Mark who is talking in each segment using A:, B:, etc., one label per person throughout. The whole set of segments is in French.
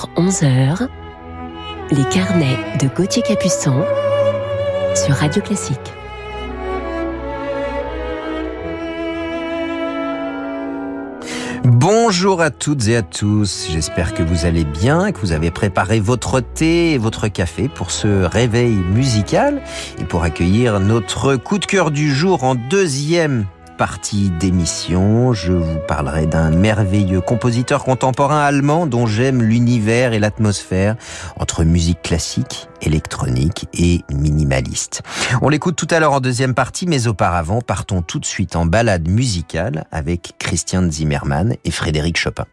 A: 10h-11h, les carnets de Gauthier Capuçon sur Radio Classique.
B: Bonjour à toutes et à tous, j'espère que vous allez bien, que vous avez préparé votre thé et votre café pour ce réveil musical et pour accueillir notre coup de cœur du jour en deuxième partie d'émission, je vous parlerai d'un merveilleux compositeur contemporain allemand dont j'aime l'univers et l'atmosphère entre musique classique, électronique et minimaliste. On l'écoute tout à l'heure en deuxième partie, mais auparavant, partons tout de suite en balade musicale avec Christian Zimmermann et Frédéric Chopin.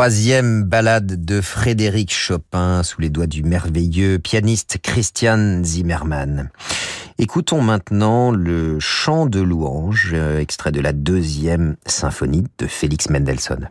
B: Troisième ballade de Frédéric Chopin sous les doigts du merveilleux pianiste Christian Zimmermann. Écoutons maintenant le chant de louange, euh, extrait de la deuxième symphonie de Félix Mendelssohn.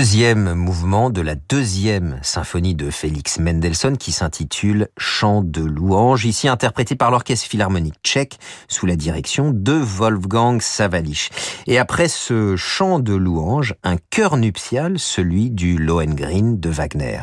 B: Deuxième mouvement de la deuxième symphonie de Félix Mendelssohn qui s'intitule Chant de louange, ici interprété par l'Orchestre Philharmonique tchèque sous la direction de Wolfgang Savalich. Et après ce chant de louange, un chœur nuptial, celui du Lohengrin de Wagner.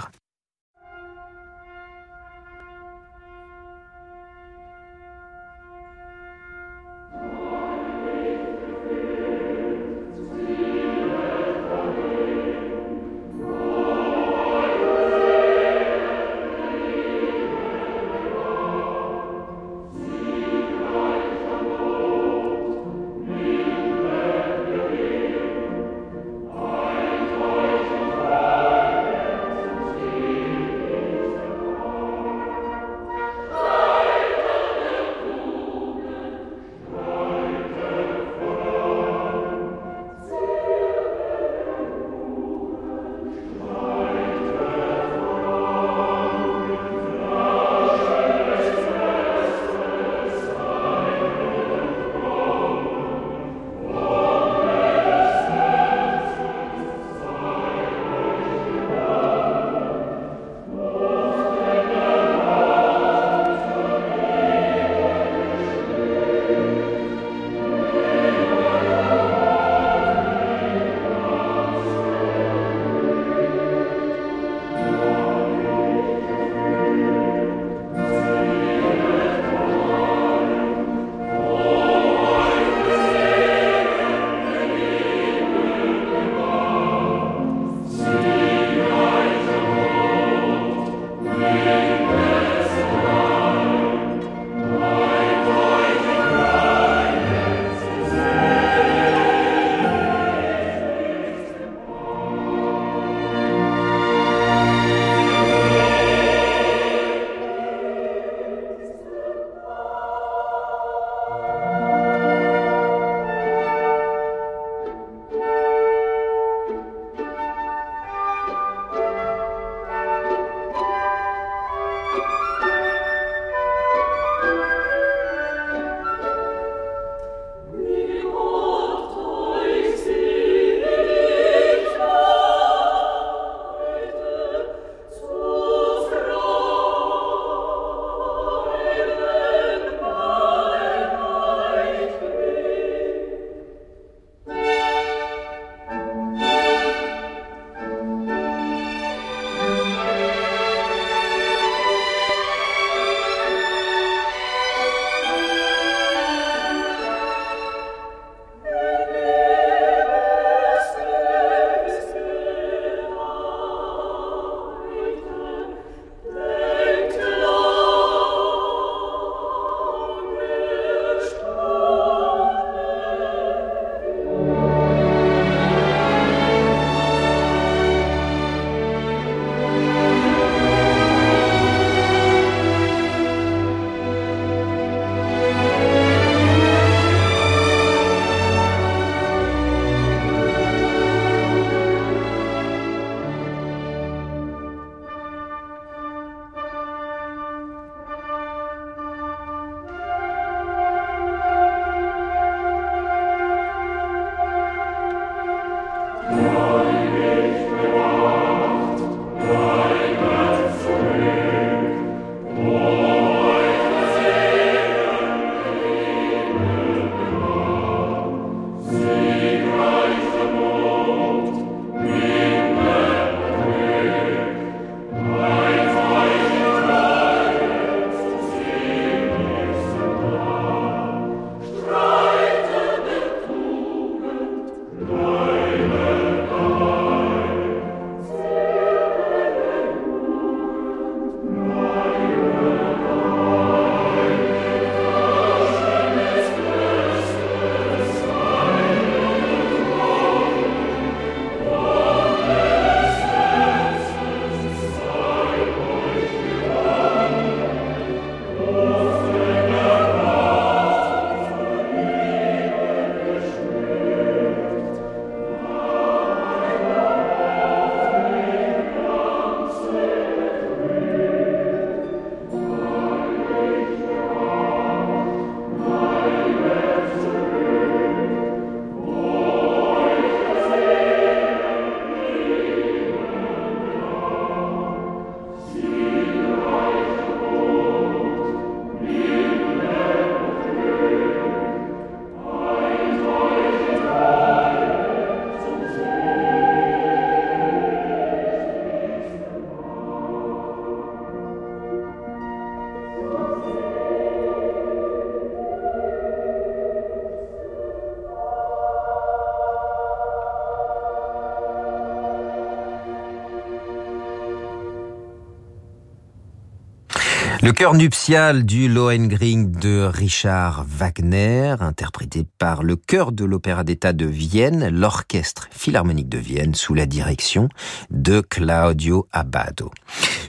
B: Le chœur nuptial du Lohengrin de Richard Wagner, interprété par le chœur de l'Opéra d'État de Vienne, l'Orchestre Philharmonique de Vienne, sous la direction de Claudio Abbado.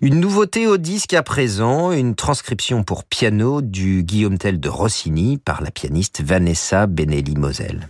B: Une nouveauté au disque à présent, une transcription pour piano du Guillaume Tell de Rossini par la pianiste Vanessa Benelli-Moselle.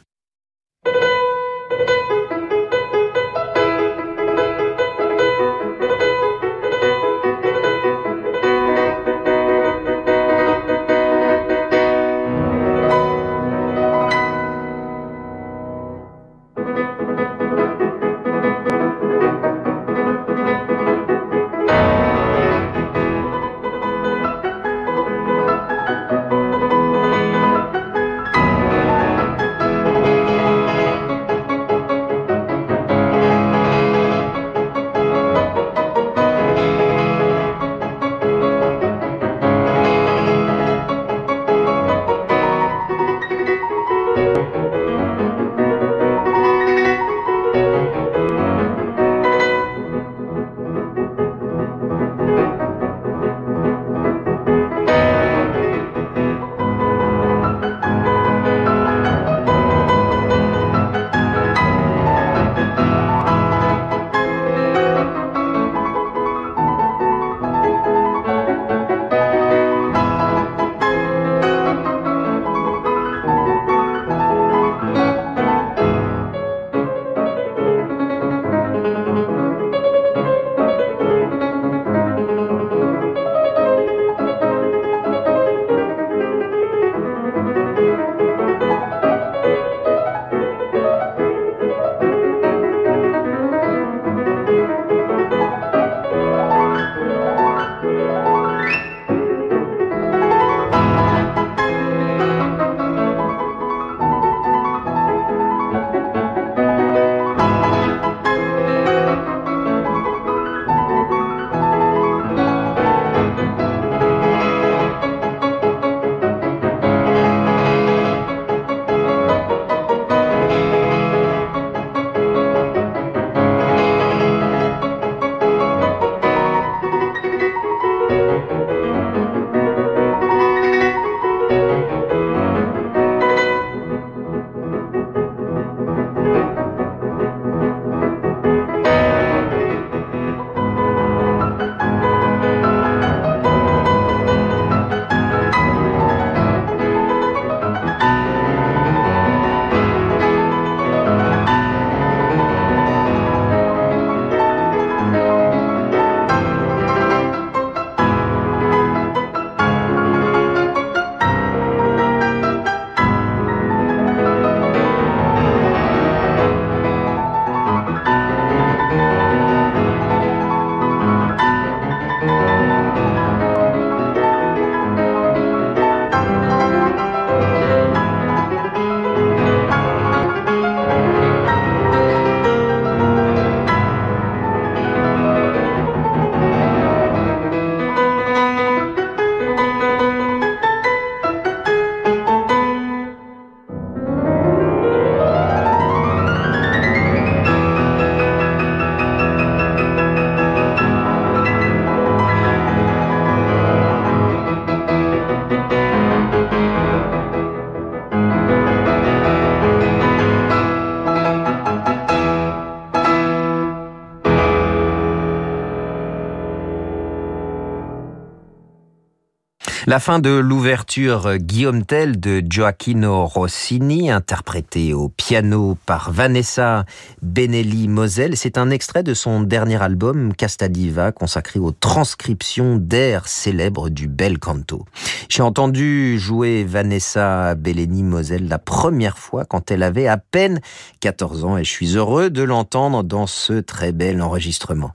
B: La fin de l'ouverture Guillaume Tell de Gioacchino Rossini, interprété au piano par Vanessa Benelli-Moselle. C'est un extrait de son dernier album Casta Diva, consacré aux transcriptions d'airs célèbres du bel canto. J'ai entendu jouer Vanessa Benelli-Moselle la première fois quand elle avait à peine 14 ans et je suis heureux de l'entendre dans ce très bel enregistrement.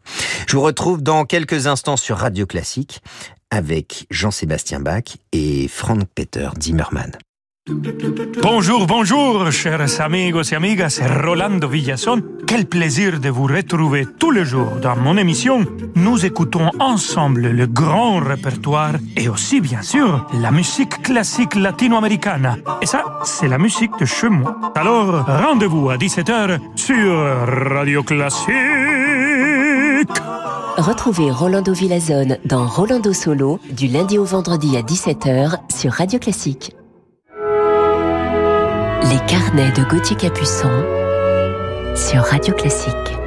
B: Je vous retrouve dans quelques instants sur Radio Classique avec Jean-Sébastien Bach et Frank-Peter Zimmermann.
C: Bonjour, bonjour, chers amigos et amigas, c'est Rolando Villason. Quel plaisir de vous retrouver tous les jours dans mon émission. Nous écoutons ensemble le grand répertoire et aussi, bien sûr, la musique classique latino-américaine. Et ça, c'est la musique de chez moi. Alors, rendez-vous à 17h sur Radio Classique.
A: Retrouvez Rolando Villazone dans Rolando Solo du lundi au vendredi à 17h sur Radio Classique. Les carnets de Gauthier Capuçon sur Radio Classique.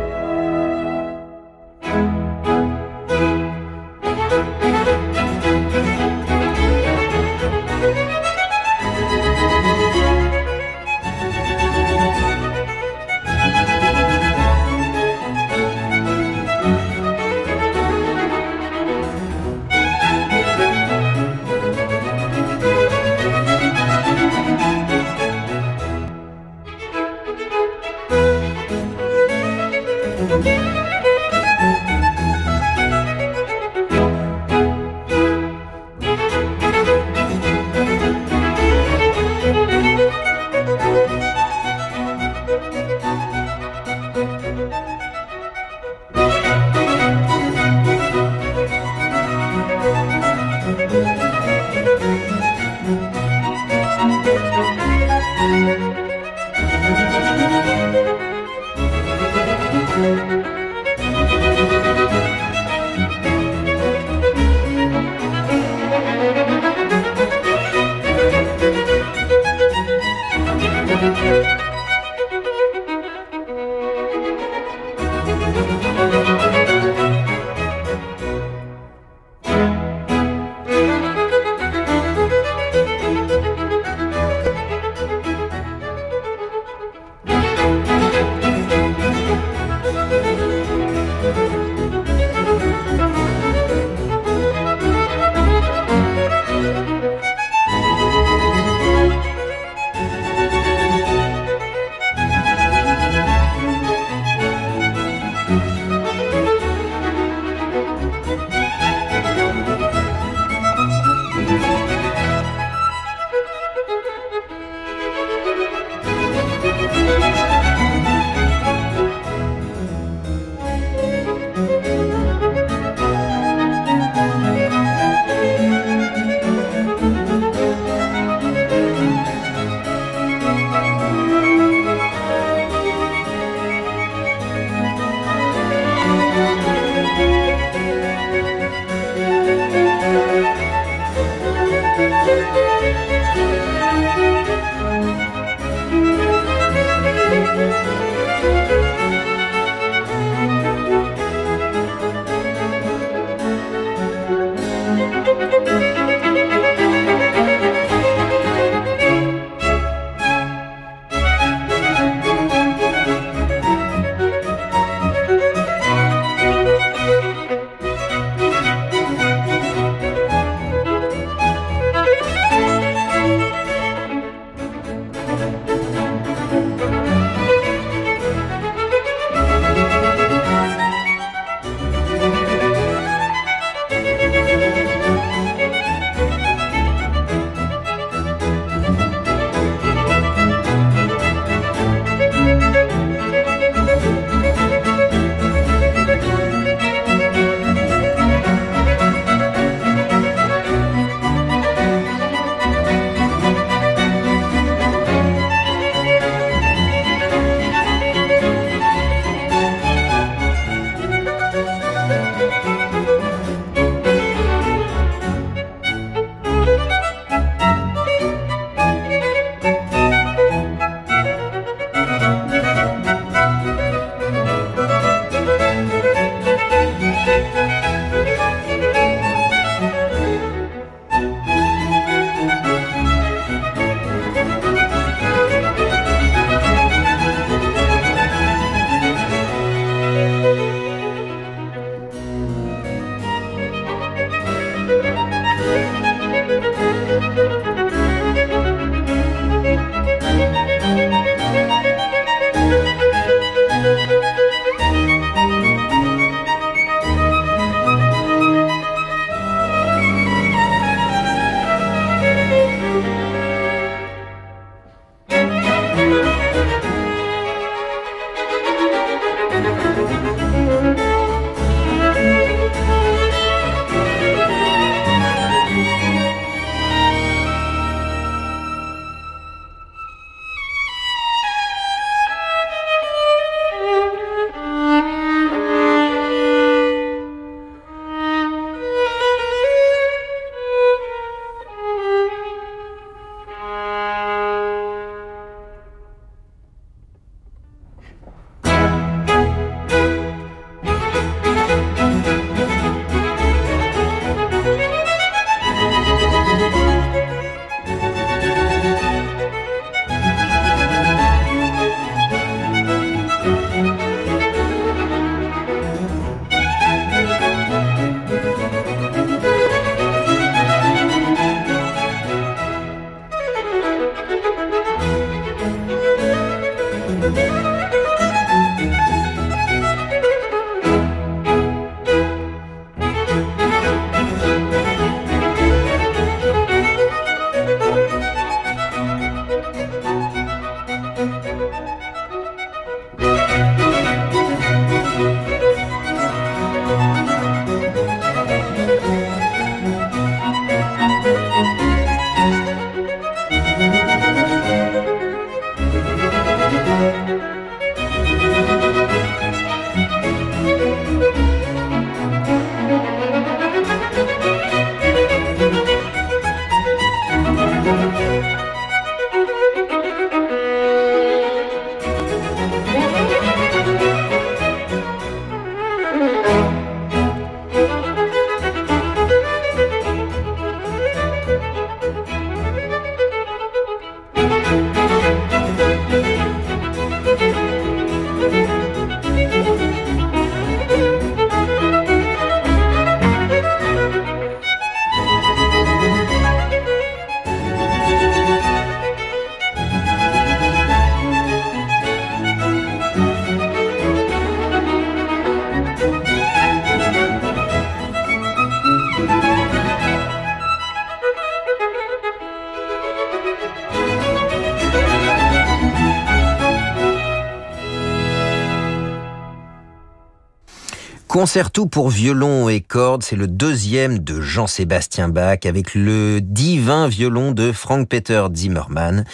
B: Concerto pour violon et cordes, c'est le deuxième de Jean-Sébastien Bach avec le divin violon de Frank-Peter Zimmermann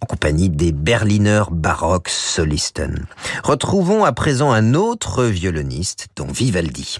B: en compagnie des Berliner Baroque Solisten. Retrouvons à présent un autre violoniste, dont Vivaldi.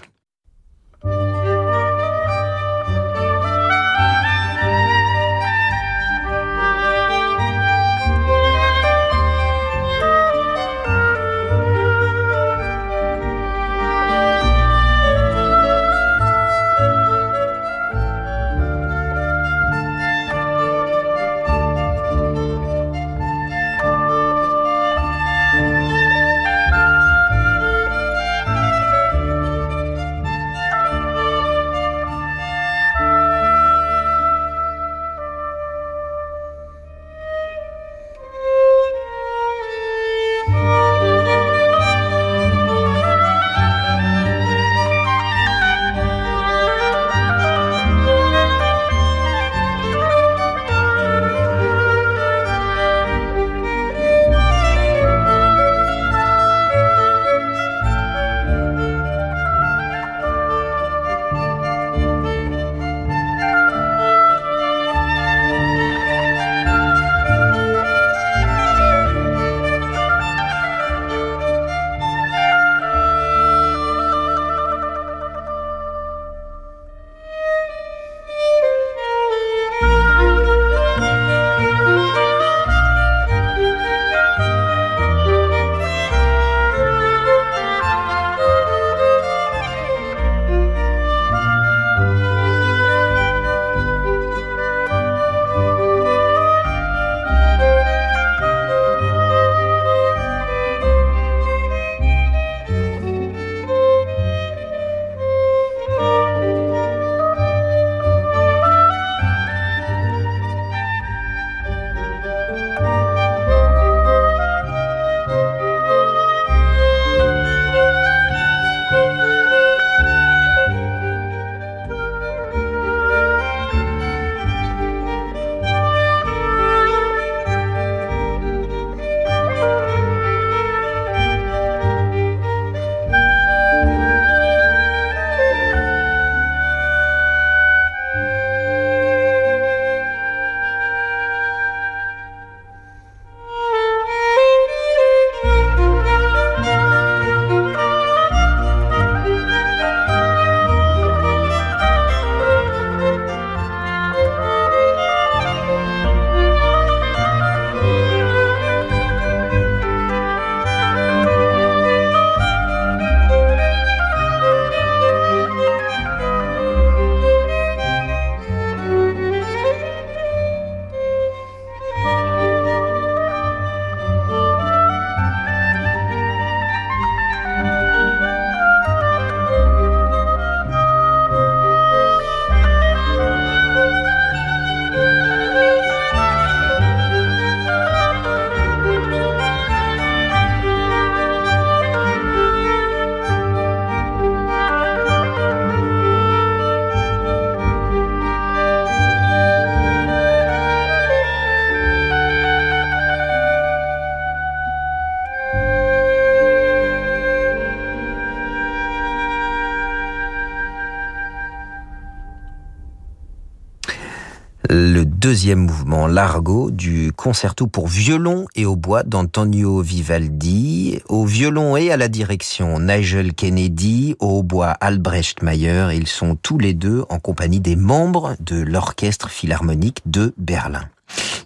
B: Deuxième mouvement, l'argot, du concerto pour violon et au bois d'Antonio Vivaldi, au violon et à la direction Nigel Kennedy, au bois Albrecht Mayer, ils sont tous les deux en compagnie des membres de l'Orchestre Philharmonique de Berlin.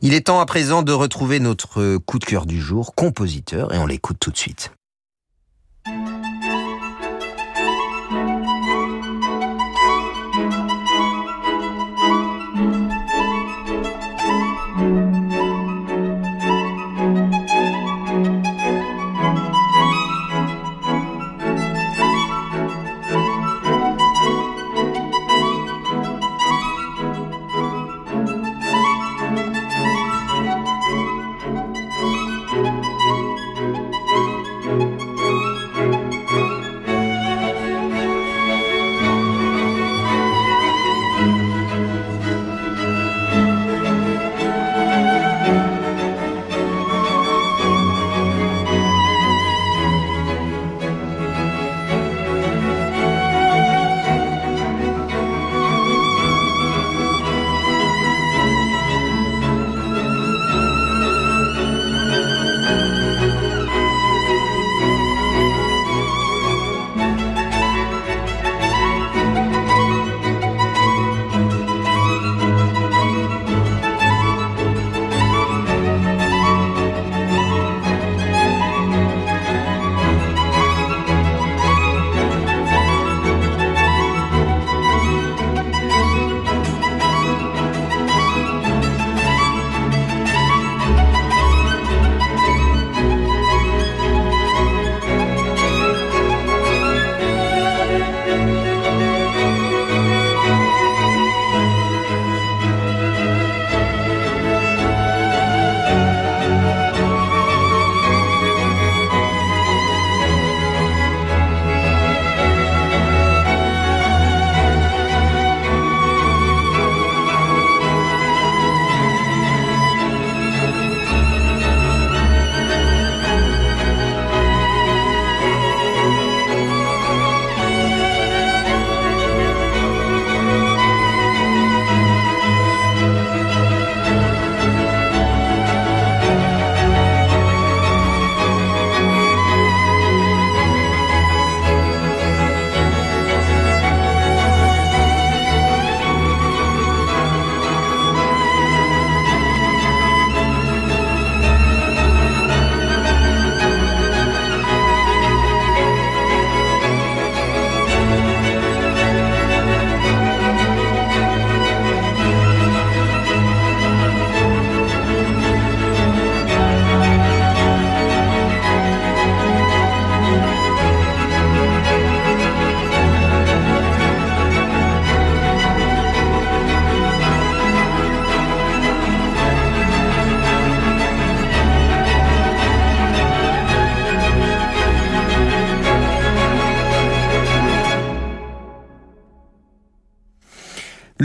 B: Il est temps à présent de retrouver notre coup de cœur du jour, compositeur, et on l'écoute tout de suite.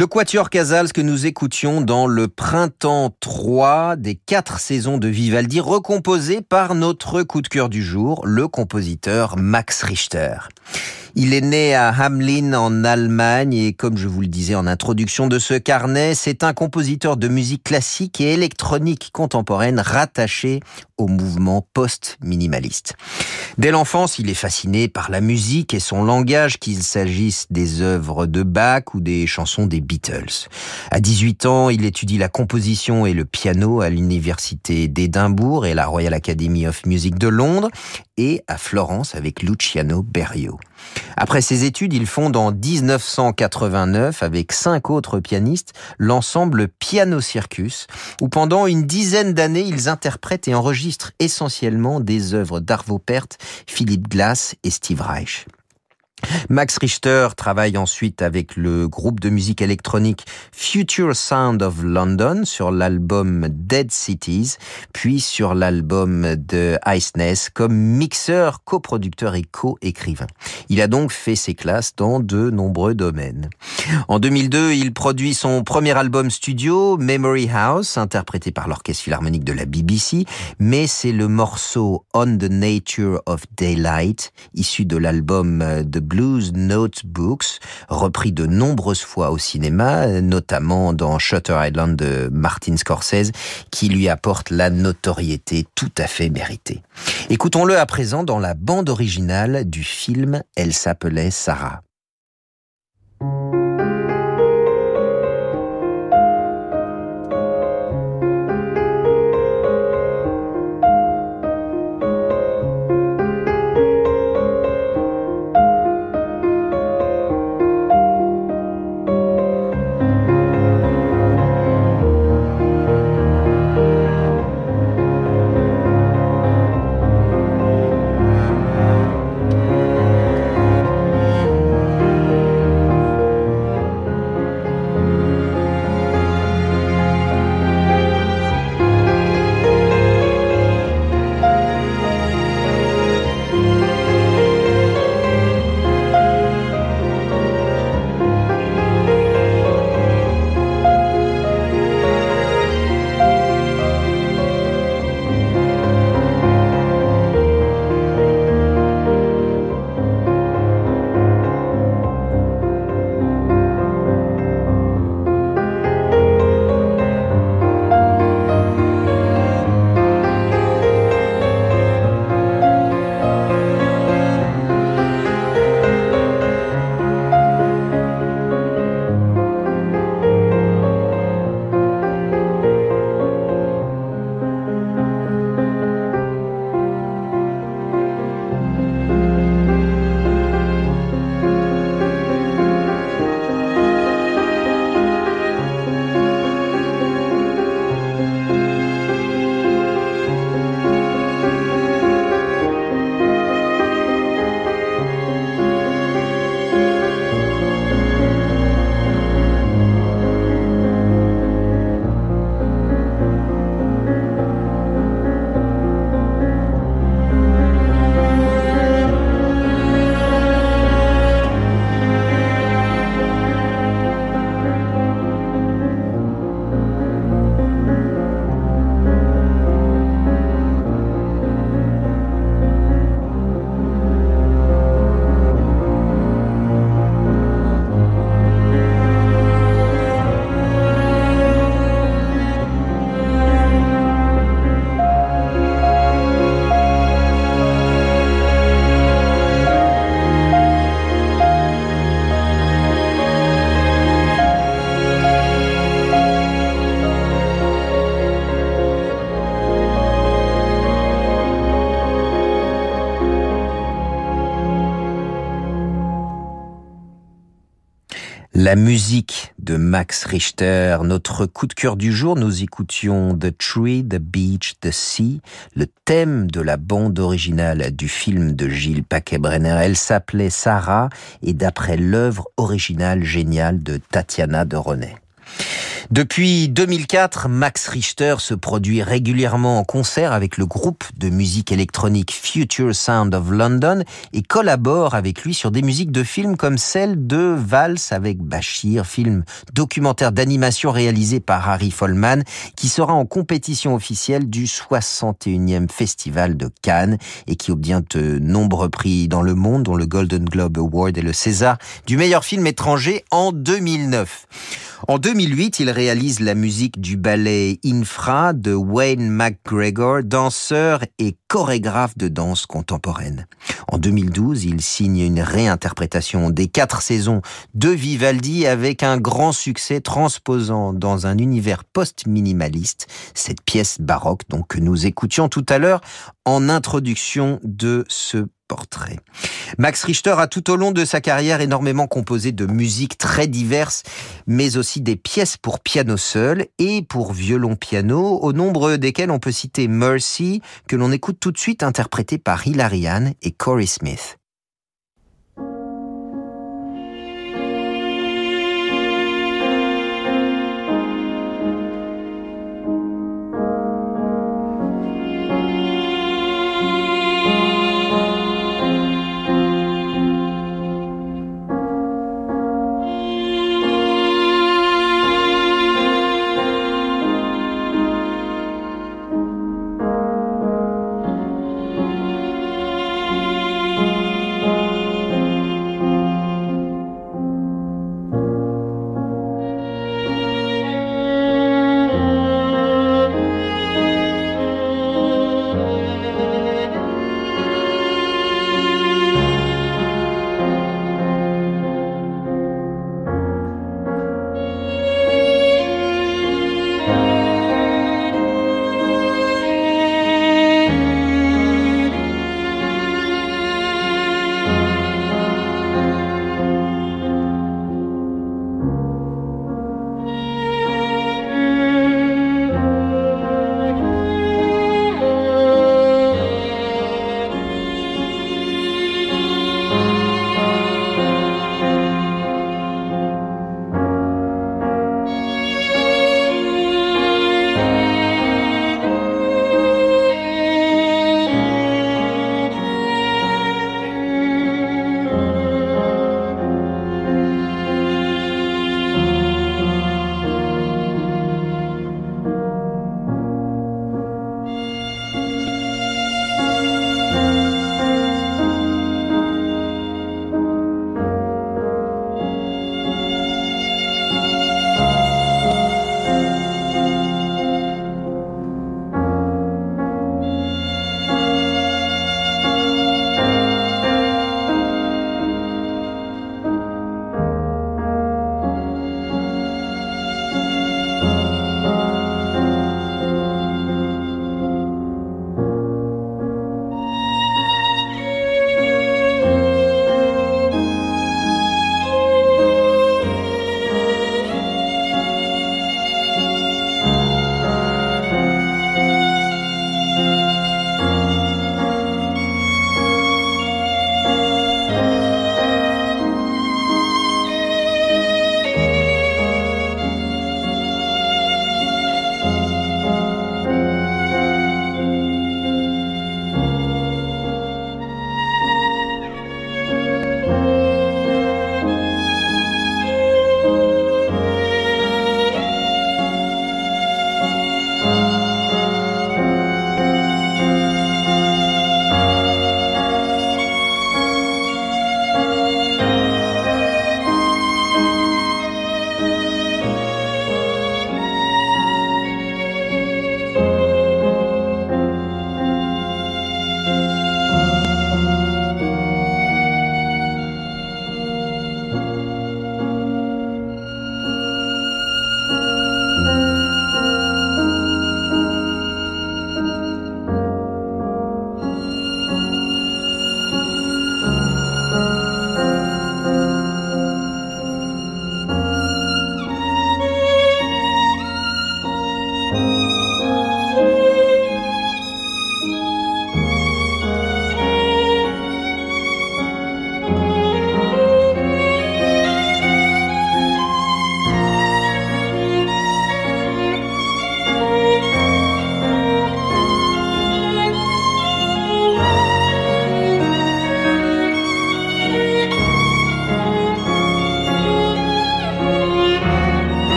B: Le Quatuor Casals que nous écoutions dans le printemps 3 des quatre saisons de Vivaldi, recomposé par notre coup de cœur du jour, le compositeur Max Richter. Il est né à Hamlin en Allemagne et comme je vous le disais en introduction de ce carnet, c'est un compositeur de musique classique et électronique contemporaine rattaché au mouvement post-minimaliste. Dès l'enfance, il est fasciné par la musique et son langage, qu'il s'agisse des œuvres de Bach ou des chansons des Beatles. À 18 ans, il étudie la composition et le piano à l'université d'Édimbourg et la Royal Academy of Music de Londres et à Florence avec Luciano Berio. Après ses études, il fonde en 1989 avec cinq autres pianistes l'ensemble Piano Circus, où pendant une dizaine d'années, ils interprètent et enregistrent essentiellement des œuvres d'Arvo Pärt, Philippe Glass et Steve Reich. Max Richter travaille ensuite avec le groupe de musique électronique Future Sound of London sur l'album Dead Cities, puis sur l'album de Iceness comme mixeur, coproducteur et co-écrivain. Il a donc fait ses classes dans de nombreux domaines. En 2002, il produit son premier album studio, Memory House, interprété par l'Orchestre Philharmonique de la BBC, mais c'est le morceau On the Nature of Daylight, issu de l'album de Blues Notebooks, repris de nombreuses fois au cinéma, notamment dans Shutter Island de Martin Scorsese, qui lui apporte la notoriété tout à fait méritée. Écoutons-le à présent dans la bande originale du film Elle s'appelait Sarah. La musique de Max Richter, notre coup de cœur du jour, nous écoutions The Tree, The Beach, The Sea, le thème de la bande originale du film de Gilles Paquet-Brenner. Elle s'appelait Sarah et d'après l'œuvre originale géniale de Tatiana de René. Depuis 2004, Max Richter se produit régulièrement en concert avec le groupe de musique électronique Future Sound of London et collabore avec lui sur des musiques de films comme celle de Valse avec Bachir, film documentaire d'animation réalisé par Harry Folman qui sera en compétition officielle du 61e Festival de Cannes et qui obtient de nombreux prix dans le monde dont le Golden Globe Award et le César du meilleur film étranger en 2009. En 2008, il réalise la musique du ballet Infra de Wayne McGregor, danseur et chorégraphe de danse contemporaine. En 2012, il signe une réinterprétation des quatre saisons de Vivaldi avec un grand succès transposant dans un univers post-minimaliste cette pièce baroque donc que nous écoutions tout à l'heure en introduction de ce Max Richter a tout au long de sa carrière énormément composé de musiques très diverses, mais aussi des pièces pour piano seul et pour violon-piano, au nombre desquelles on peut citer Mercy, que l'on écoute tout de suite interprété par Hilary Ann et Corey Smith.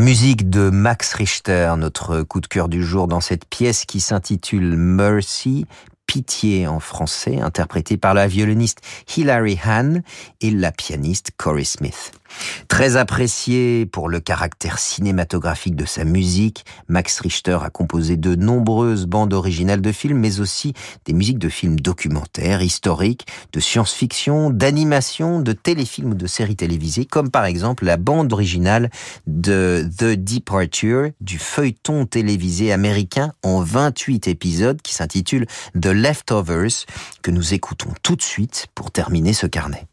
B: La musique de Max Richter, notre coup de cœur du jour dans cette pièce qui s'intitule Mercy, Pitié en français, interprétée par la violoniste Hilary Hahn et la pianiste Corey Smith. Très apprécié pour le caractère cinématographique de sa musique, Max Richter a composé de nombreuses bandes originales de films, mais aussi des musiques de films documentaires, historiques, de science-fiction, d'animation, de téléfilms ou de séries télévisées, comme par exemple la bande originale de The Departure, du feuilleton télévisé américain en 28 épisodes qui s'intitule The Leftovers, que nous écoutons tout de suite pour terminer ce carnet.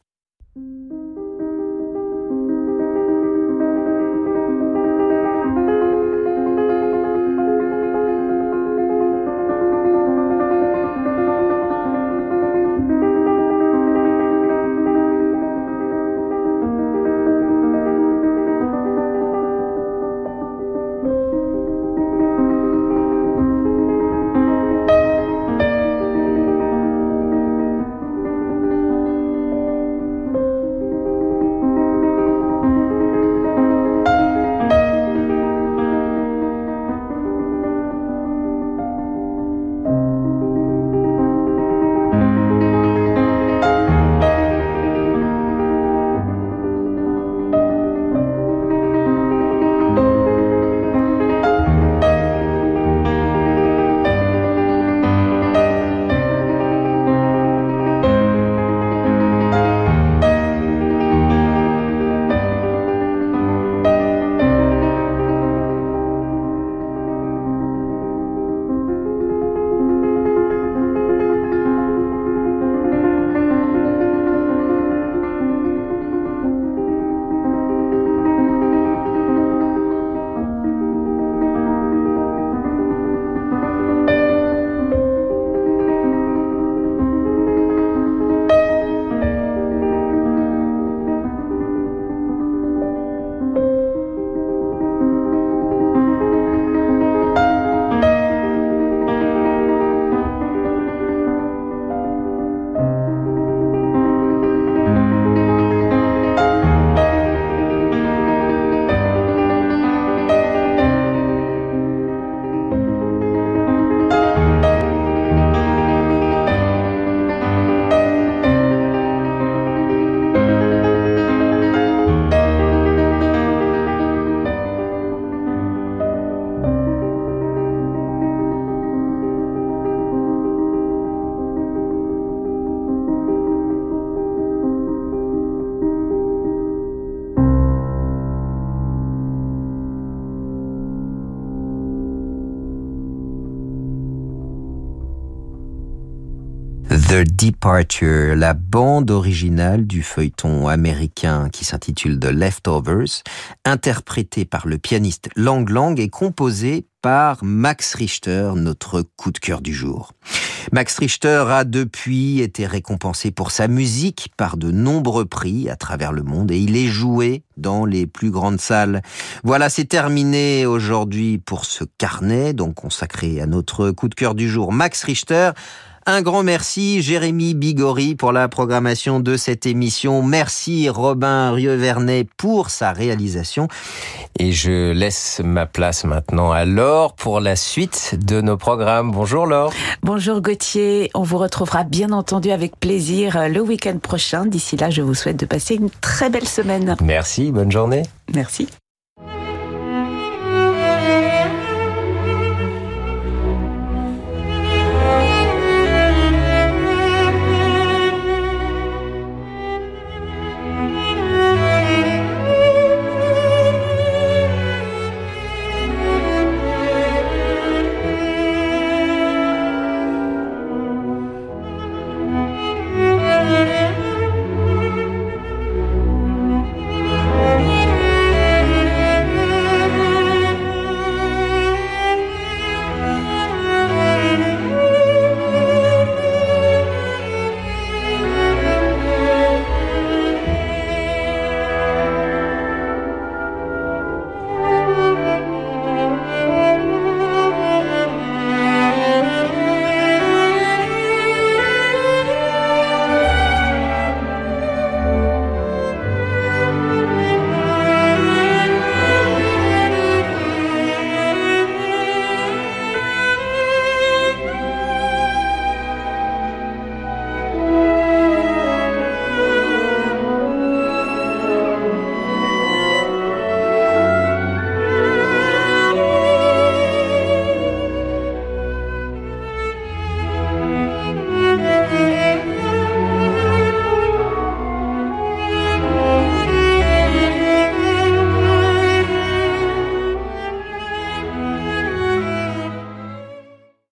B: The Departure, la bande originale du feuilleton américain qui s'intitule The Leftovers, interprétée par le pianiste Lang Lang et composée par Max Richter, notre coup de cœur du jour. Max Richter a depuis été récompensé pour sa musique par de nombreux prix à travers le monde et il est joué dans les plus grandes salles. Voilà, c'est terminé aujourd'hui pour ce carnet, donc consacré à notre coup de cœur du jour, Max Richter. Un grand merci Jérémy Bigori pour la programmation de cette émission. Merci Robin Rieuvernet pour sa réalisation.
D: Et je laisse ma place maintenant à Laure pour la suite de nos programmes. Bonjour Laure.
E: Bonjour Gauthier. On vous retrouvera bien entendu avec plaisir le week-end prochain. D'ici là, je vous souhaite de passer une très belle semaine.
D: Merci, bonne journée.
E: Merci.